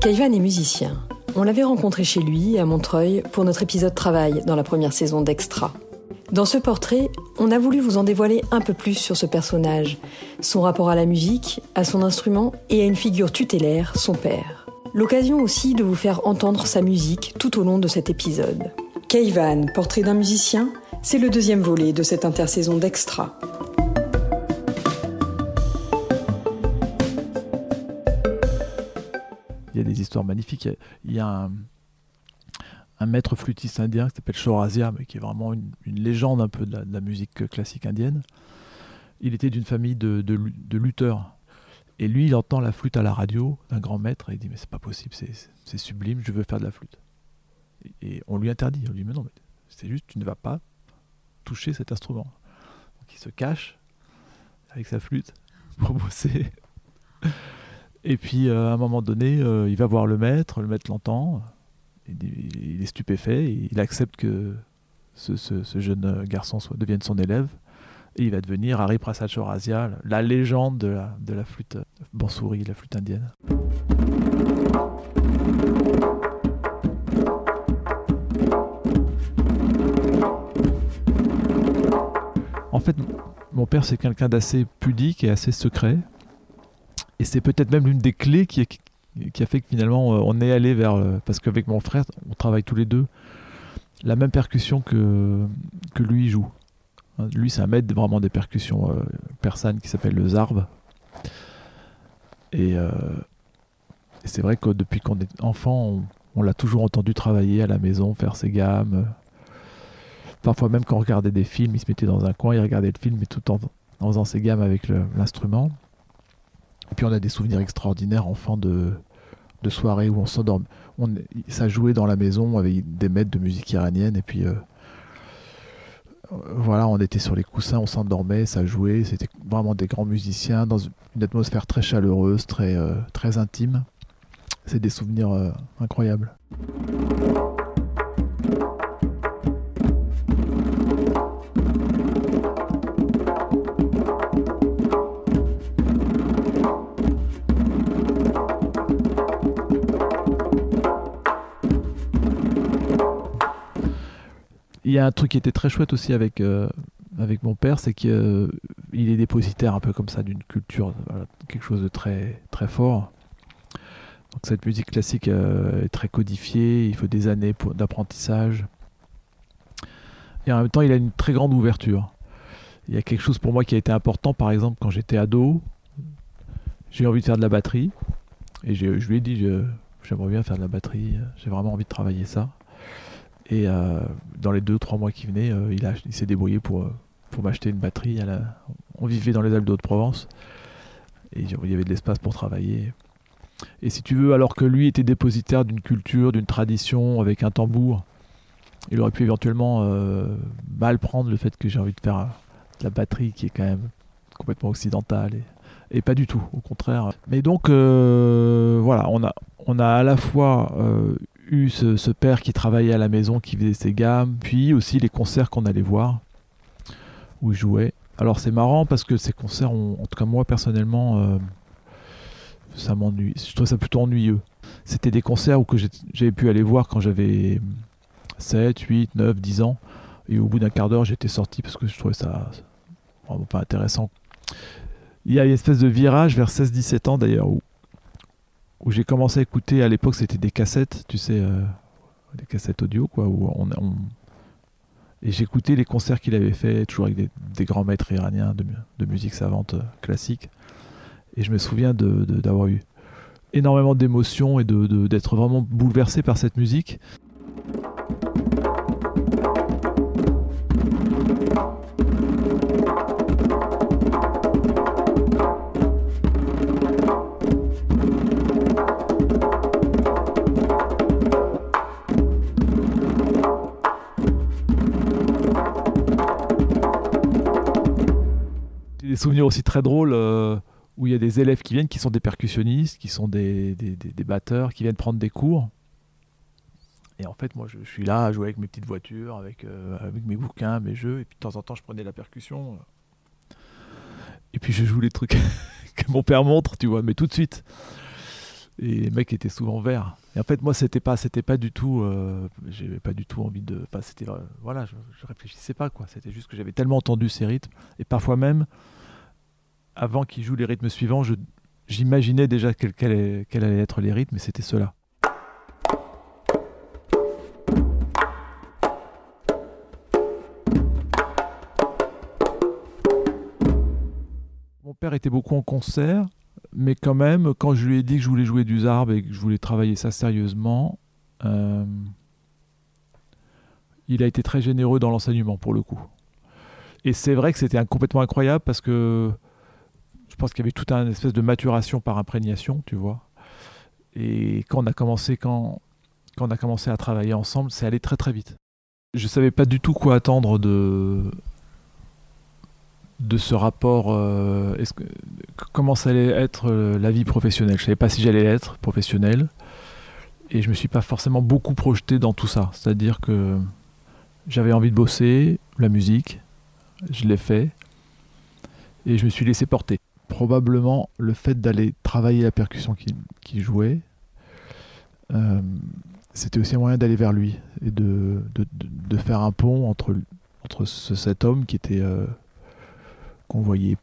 Kaivan est musicien. On l'avait rencontré chez lui, à Montreuil, pour notre épisode Travail dans la première saison d'Extra. Dans ce portrait, on a voulu vous en dévoiler un peu plus sur ce personnage, son rapport à la musique, à son instrument et à une figure tutélaire, son père. L'occasion aussi de vous faire entendre sa musique tout au long de cet épisode. Keivan, portrait d'un musicien, c'est le deuxième volet de cette intersaison d'Extra. Y a des histoires magnifiques. Il y a, un, maître flûtiste indien qui s'appelle Shorazia, mais qui est vraiment une, légende un peu de la, musique classique indienne. Il était d'une famille de, lutteurs et lui, il entend la flûte à la radio d'un grand maître et il dit Mais c'est pas possible, c'est sublime, je veux faire de la flûte. Et, on lui interdit. On lui dit Mais non, mais c'est juste, tu ne vas pas toucher cet instrument. Donc il se cache avec sa flûte pour bosser. Et puis euh, à un moment donné, euh, il va voir le maître, le maître l'entend, il, est stupéfait, il accepte que ce, jeune garçon soit, devienne son élève. Et il va devenir Harry Prasad la légende de la, de la flûte bansuri, la flûte indienne. En fait, mon père, c'est quelqu'un d'assez pudique et assez secret. Et c'est peut-être même l'une des clés qui, a fait que finalement, euh, on est allé vers. Euh, parce qu'avec mon frère, on travaille tous les deux la même percussion que, que lui joue. Lui, c'est un maître vraiment des percussions euh, persanes qui s'appelle le zarb. Et, c'est vrai que depuis qu'on est enfant, on, l'a toujours entendu travailler à la maison, faire ses gammes. Parfois même quand on regardait des films, il se mettait dans un coin, il regardait le film, mais tout en, faisant ses gammes avec l'instrument. Et puis on a des souvenirs extraordinaires, enfants, de, de soirées où on s'endorme. ça jouait dans la maison avec des maîtres de musique iranienne, et puis... Euh, voilà, on était sur les coussins, on s'endormait, ça jouait. C'était vraiment des grands musiciens dans une atmosphère très chaleureuse, très, euh, très intime. C'est des souvenirs euh, incroyables. Il y a un truc qui était très chouette aussi avec, euh, avec mon père, c'est qu'il euh, est dépositaire un peu comme ça d'une culture, quelque chose de très, très fort. Donc cette musique classique euh, est très codifiée, il faut des années d'apprentissage. Et en même temps, il a une très grande ouverture. Il y a quelque chose pour moi qui a été important, par exemple, quand j'étais ado, j'ai envie de faire de la batterie. Et je lui ai dit, j'aimerais bien faire de la batterie, j'ai vraiment envie de travailler ça. Et euh, dans les deux, trois mois qui venaient, euh, il, il s'est débrouillé pour, euh, pour m'acheter une batterie. On vivait dans les Alpes d'Haute-Provence. Et il y avait de l'espace pour travailler. Et si tu veux, alors que lui était dépositaire d'une culture, d'une tradition, avec un tambour, il aurait pu éventuellement mal prendre le fait que j'ai envie de faire de la batterie qui est quand même complètement occidentale. Et, pas du tout, au contraire. Mais donc, voilà, on a, on a à la fois eu ce, père qui travaillait à la maison, qui faisait ses gammes, puis aussi les concerts qu'on allait voir, où il jouait. Alors c'est marrant parce que ces concerts, en tout cas moi personnellement, euh, ça m'ennuie. Je trouve ça plutôt ennuyeux. C'était des concerts où que j'avais pu aller voir quand j'avais 7, 8, 9, 10 ans. Et au bout d'un quart d'heure, j'étais sorti parce que je trouvais ça vraiment pas intéressant. Il y a une espèce de virage vers 16-17 ans d'ailleurs où où j'ai commencé à écouter, à l'époque c'était des cassettes, tu sais, euh, des cassettes audio, quoi, où on, et j'écoutais les concerts qu'il avait fait, toujours avec des, grands maîtres iraniens de, musique savante euh, classique. Et je me souviens d'avoir eu énormément d'émotions et d'être vraiment bouleversé par cette musique. Souvenirs aussi très drôles euh, où il y a des élèves qui viennent, qui sont des percussionnistes, qui sont des, des, batteurs, qui viennent prendre des cours. Et en fait, moi, je, suis là à jouer avec mes petites voitures, avec, euh, avec mes bouquins, mes jeux. Et puis de temps en temps, je prenais la percussion. Et puis je joue les trucs que mon père montre, tu vois, mais tout de suite. Et les mecs étaient souvent verts. Et en fait, moi, c'était pas, c'était pas du tout, euh, j'avais pas du tout envie de, enfin, c'était, voilà, je, je, réfléchissais pas quoi. C'était juste que j'avais tellement entendu ces rythmes et parfois même, avant qu'ils jouent les rythmes suivants, j'imaginais déjà quels quel, quel allaient être les rythmes, et c'était cela. Mon père était beaucoup en concert, mais quand même, quand je lui ai dit que je voulais jouer du zarb et que je voulais travailler ça sérieusement, euh, il a été très généreux dans l'enseignement pour le coup. Et c'est vrai que c'était complètement incroyable parce que pense qu'il y avait toute une espèce de maturation par imprégnation, tu vois. Et quand on a commencé, quand, on a commencé à travailler ensemble, c'est allé très très vite. Je savais pas du tout quoi attendre de de ce rapport. Euh, comment ça allait être euh, la vie professionnelle Je savais pas si j'allais être professionnel, et je me suis pas forcément beaucoup projeté dans tout ça. C'est-à-dire que j'avais envie de bosser la musique, je l'ai fait, et je me suis laissé porter probablement le fait d'aller travailler la percussion qui, qui jouait, euh, c'était aussi un moyen d'aller vers lui et de, faire un pont entre, entre ce, cet homme qui était euh, qu'on voyait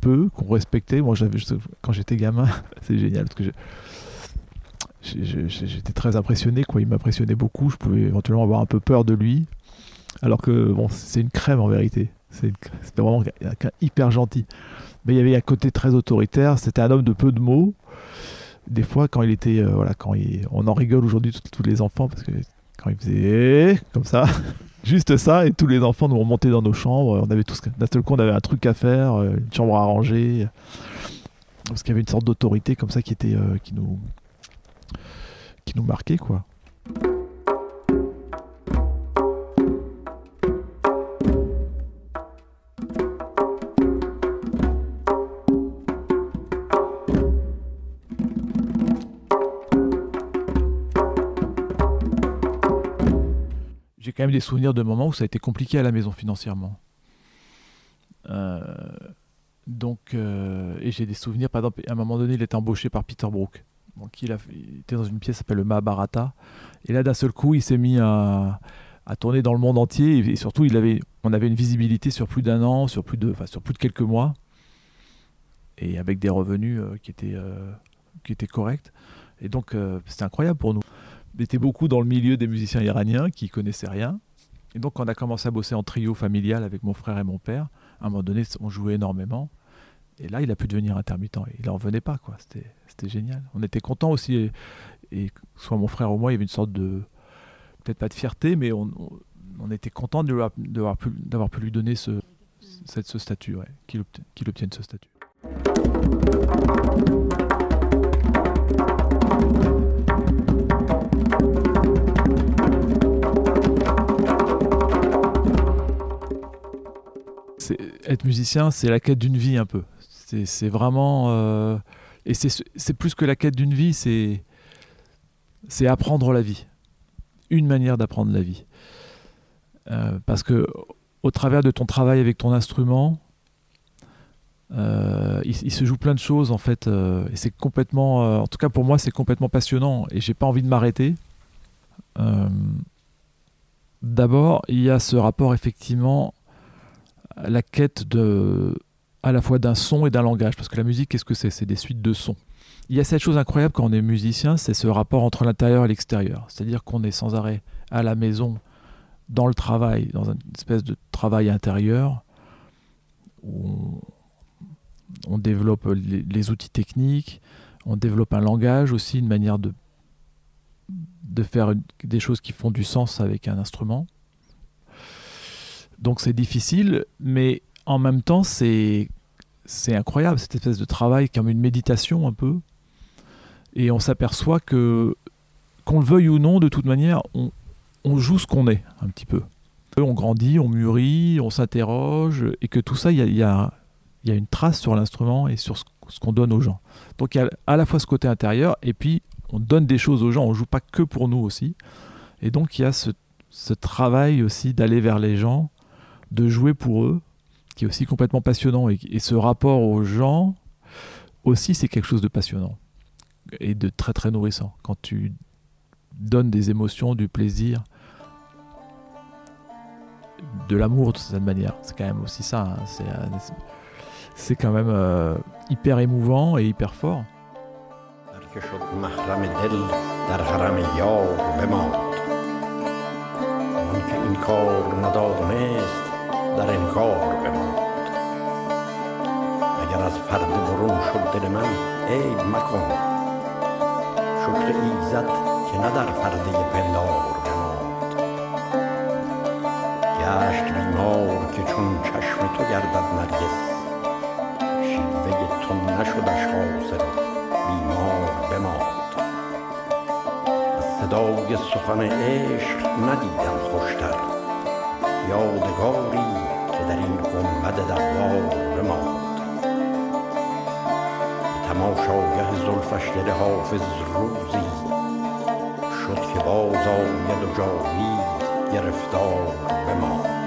peu, qu'on respectait. Moi, j'avais quand j'étais gamin, c'est génial parce que j'étais très impressionné. Quoi, il m'impressionnait beaucoup. Je pouvais éventuellement avoir un peu peur de lui, alors que bon, c'est une crème en vérité. C'était vraiment hyper gentil mais il y avait un côté très autoritaire. C'était un homme de peu de mots. Des fois, quand il était, euh, voilà, quand il, on en rigole aujourd'hui tous les enfants parce que quand il faisait comme ça, juste ça, et tous les enfants nous remontaient dans nos chambres. On avait tous, d'un seul coup, on avait un truc à faire, euh, une chambre à ranger, parce qu'il y avait une sorte d'autorité comme ça qui était, euh, qui nous, qui nous marquait, quoi. Quand même des souvenirs de moments où ça a été compliqué à la maison financièrement. Euh, donc, euh, et j'ai des souvenirs, par exemple, à un moment donné, il était embauché par Peter Brook. Donc, il, a, il était dans une pièce qui s'appelle le Mahabharata. Et là, d'un seul coup, il s'est mis à, tourner dans le monde entier. Et, surtout, il avait, on avait une visibilité sur plus d'un an, sur plus, de, enfin, sur plus de quelques mois. Et avec des revenus euh, qui, étaient, qui étaient corrects. Et donc, c'était incroyable pour nous était beaucoup dans le milieu des musiciens iraniens qui connaissaient rien. Et donc, on a commencé à bosser en trio familial avec mon frère et mon père, à un moment donné, on jouait énormément. Et là, il a pu devenir intermittent. Il n'en revenait pas, quoi. C'était génial. On était contents aussi. Et, soit mon frère ou moi, il y avait une sorte de. Peut-être pas de fierté, mais on, était content d'avoir pu, lui donner ce, statut, qu'il obtienne ce statut. Être musicien, c'est la quête d'une vie un peu. C'est vraiment. Euh, et c'est plus que la quête d'une vie, c'est apprendre la vie. Une manière d'apprendre la vie. Euh, parce que au travers de ton travail avec ton instrument, euh, il, se joue plein de choses en fait. et c'est complètement. en tout cas pour moi, c'est complètement passionnant. Et j'ai pas envie de m'arrêter. D'abord, il y a ce rapport effectivement la quête de, à la fois d'un son et d'un langage. Parce que la musique, qu'est-ce que c'est? C'est des suites de sons. Il y a cette chose incroyable quand on est musicien, c'est ce rapport entre l'intérieur et l'extérieur. C'est-à-dire qu'on est sans arrêt à la maison, dans le travail, dans une espèce de travail intérieur, où on, développe les, outils techniques, on développe un langage aussi, une manière de, de faire des choses qui font du sens avec un instrument. Donc c'est difficile, mais en même temps, c'est c'est incroyable cette espèce de travail comme une méditation un peu. Et on s'aperçoit que qu'on le veuille ou non, de toute manière, on, on joue ce qu'on est un petit peu. On grandit, on mûrit, on s'interroge, et que tout ça, il y a, y, a, une trace sur l'instrument et sur ce, ce qu'on donne aux gens. Donc il y a à la fois ce côté intérieur, et puis on donne des choses aux gens, on joue pas que pour nous aussi. Et donc il y a ce, ce travail aussi d'aller vers les gens, de jouer pour eux, qui est aussi complètement passionnant. Et, ce rapport aux gens, aussi, c'est quelque chose de passionnant. est de très très nourrissant. Quand tu donnes des émotions, du plaisir, de l'amour de cette manière. C'est quand même aussi ça. Hein. C'est quand même euh, hyper émouvant et hyper fort. اگر از پرده برون شد دل من عیب مکن شکر ایزد که نه در پرده پندار بماند گشت بیمار که چون چشم تو گردد نرگس شیوه تو نشدش حاصل بیمار بماند از صدای سخن عشق ندیدم خوشتر یادگاری در این گنبد دوار بماند. تماشاگه زلفش دل حافظ روزی. شد که باز آید و جاوید گرفتار بماند.